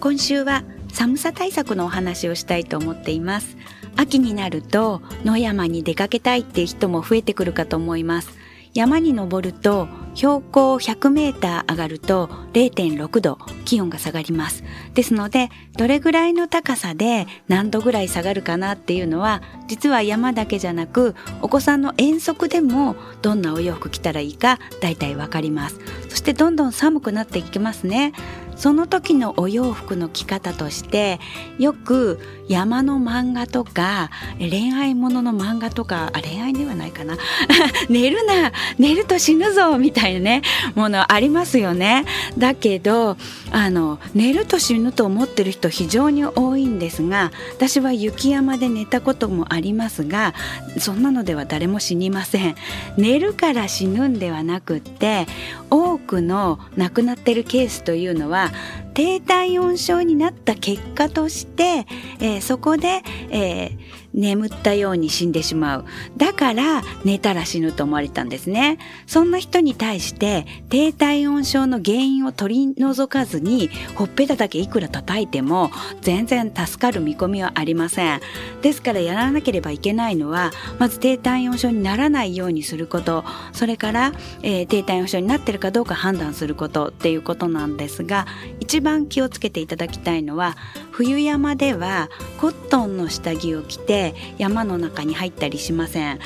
今週は寒さ対策のお話をしたいと思っています秋になると野山に出かけたいっていう人も増えてくるかと思います山に登ると標高100メーター上がると0.6度気温が下がります。ですので、どれぐらいの高さで何度ぐらい下がるかなっていうのは、実は山だけじゃなく、お子さんの遠足でもどんなお洋服着たらいいか大体わかります。そしてどんどん寒くなっていきますね。その時のお洋服の着方としてよく山の漫画とか恋愛ものの漫画とかあ恋愛ではないかな。寝るな寝ると死ぬぞみたいなねものありますよね。だけどあの寝ると死ぬと思ってる人非常に多いんですが私は雪山で寝たこともありますがそんなのでは誰も死にません。寝るから死ぬんではなくって多くの亡くなってるケースというのは低体温症になった結果として、えー、そこで、えー、眠ったように死んでしまう。だから寝たら死ぬと思われたんですね。そんな人に対して低体温症の原因を取り除かずにほっぺただけいくら叩いても全然助かる見込みはありません。ですからやらなければいけないのはまず低体温症にならないようにすることそれから、えー、低体温症になってるかどうか判断することっていうことなんですが一番気をつけていただきたいのは冬山ではコットンの下着を着て山の中に入ったりしません。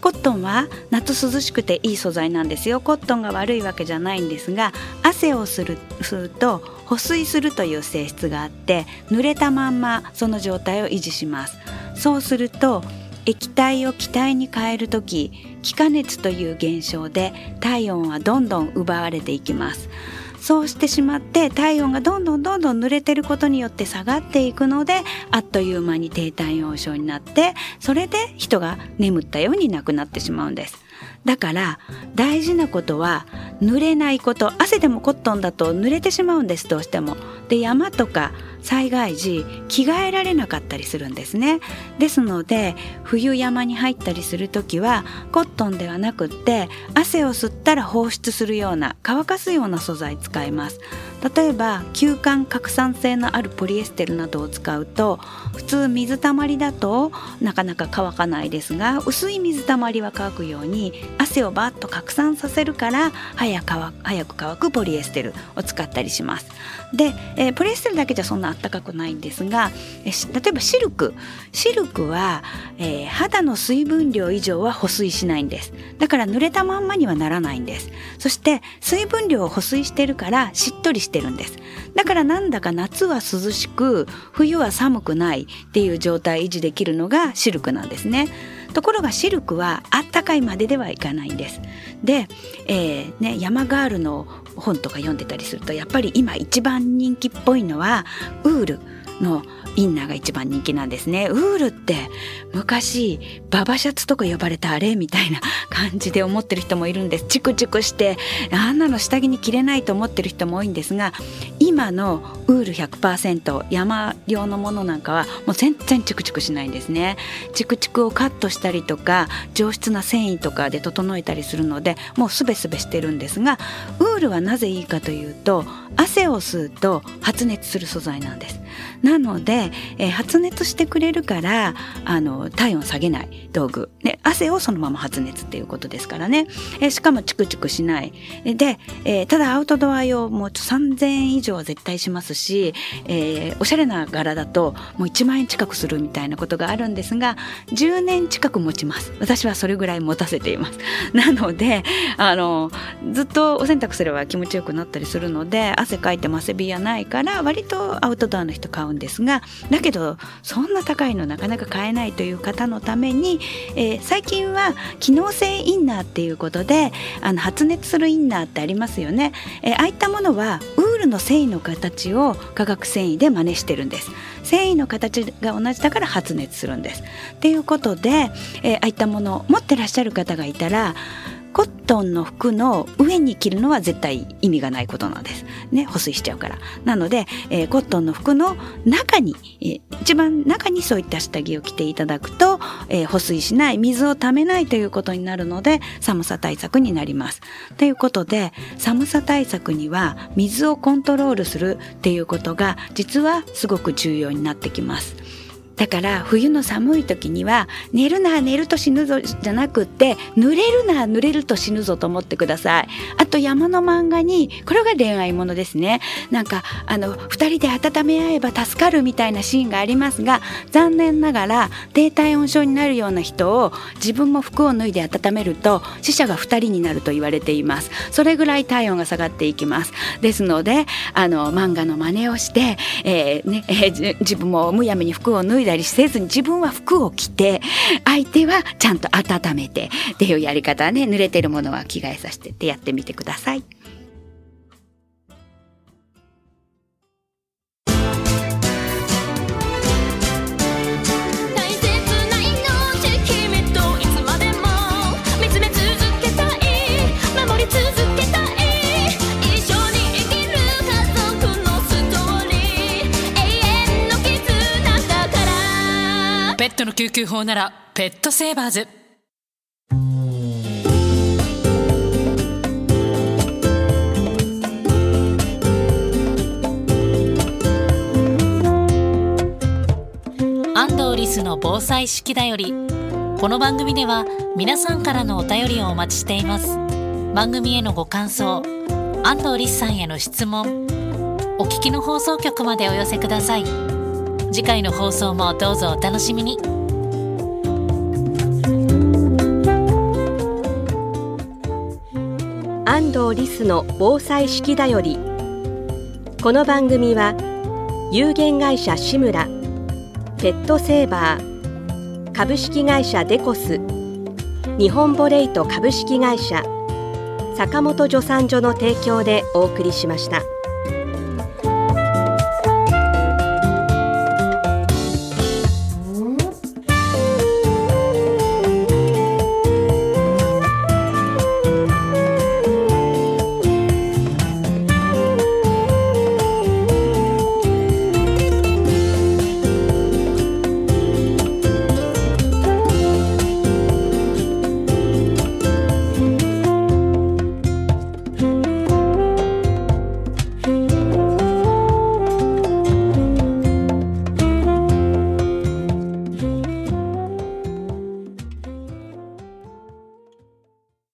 コットンは夏涼しくていい素材なんですよ。コットンが悪いわけじゃないんですが汗をするすると保水するという性質があって濡れたまんまその状態を維持します。そうすると液体を気体に変える時気化熱という現象で体温はどんどん奪われていきます。そうしてしまって体温がどんどんどんどん濡れてることによって下がっていくのであっという間に低体温症になってそれで人が眠ったように亡くなってしまうんです。だから大事なことは濡れないこと汗でもコットンだと濡れてしまうんですどうしても。で山とか災害時着替えられなかったりするんですねですので冬山に入ったりする時はコットンではなくって汗を吸ったら放出するような乾かすような素材使います例えば吸汗拡散性のあるポリエステルなどを使うと普通水たまりだとなかなか乾かないですが薄い水たまりは乾くように汗をバッと拡散させるから早早く乾くポリエステルを使ったりします。で、えー、ポリエステルだけじゃそんな暖かくないんですがえ例えばシルク。シルクは、えー、肌の水分量以上は保水しないんです。だから濡れたまんまにはならないんです。そして水分量を保水してるからしっとりしててるんです。だからなんだか夏は涼しく冬は寒くないっていう状態維持できるのがシルクなんですね。ところがシルクはあったかいまでではいかないんです。で、えーね、山ガールの本とか読んでたりするとやっぱり今一番人気っぽいのはウール。のインナーが一番人気なんですね。ウールって昔ババシャツとか呼ばれたあれみたいな感じで思ってる人もいるんです。チクチクしてあんなの下着に着れないと思ってる人も多いんですが今のウール100%山用のものなんかはもう全然チクチクしないんですね。チクチクをカットしたりとか上質な繊維とかで整えたりするのでもうすべすべしてるんですがウールはなぜいいかというと汗を吸うと発熱する素材なんです。なので、えー、発熱してくれるからあの体温下げない道具、ね、汗をそのまま発熱っていうことですからね、えー、しかもチクチクしない。で、えー、ただアウトドア用もう3000円以上は絶対しますし、えー、おしゃれな柄だともう1万円近くするみたいなことがあるんですが10年近く持ちます。私はそれぐらい持たせています。なのであのずっとお洗濯すれば気持ちよくなったりするので汗かいても汗びやないから割とアウトドアの人買うんですがだけどそんな高いのなかなか買えないという方のために、えー、最近は機能性インナーっていうことであの発熱するインナーってありますよね、えー、ああいったものはウールの繊維の形を化学繊維で真似してるんです。繊維の形が同じだから発熱するんです。っていうことで、えー、ああいったものを持ってらっしゃる方がいたらコットンの服の上に着るのは絶対意味がないことなんです。ね、保水しちゃうから。なので、えー、コットンの服の中に、えー、一番中にそういった下着を着ていただくと、えー、保水しない、水をためないということになるので、寒さ対策になります。ということで、寒さ対策には水をコントロールするっていうことが実はすごく重要になってきます。だから冬の寒い時には寝るな寝ると死ぬぞじゃなくって濡れるな濡れると死ぬぞと思ってください。あと山の漫画にこれが恋愛ものですね。なんかあの2人で温め合えば助かるみたいなシーンがありますが残念ながら低体温症になるような人を自分も服を脱いで温めると死者が2人になると言われています。それぐらい体温が下がっていきます。ですのであの漫画の真似をして、えーねえー、自分もむやみに服を脱いでだりせずに自分は服を着て相手はちゃんと温めてっていうやり方はね濡れてるものは着替えさせてってやってみてください。ットの救急法ならペットセーバーズ。安藤リスの防災式だよりこの番組では皆さんからのお便りをお待ちしています。番組へのご感想安藤リスさんへの質問お聞きの放送局までお寄せください。次回の放送もどうぞお楽しみに安藤リスの防災式だよりこの番組は有限会社志村ペットセーバー株式会社デコス日本ボレイト株式会社坂本助産所の提供でお送りしました。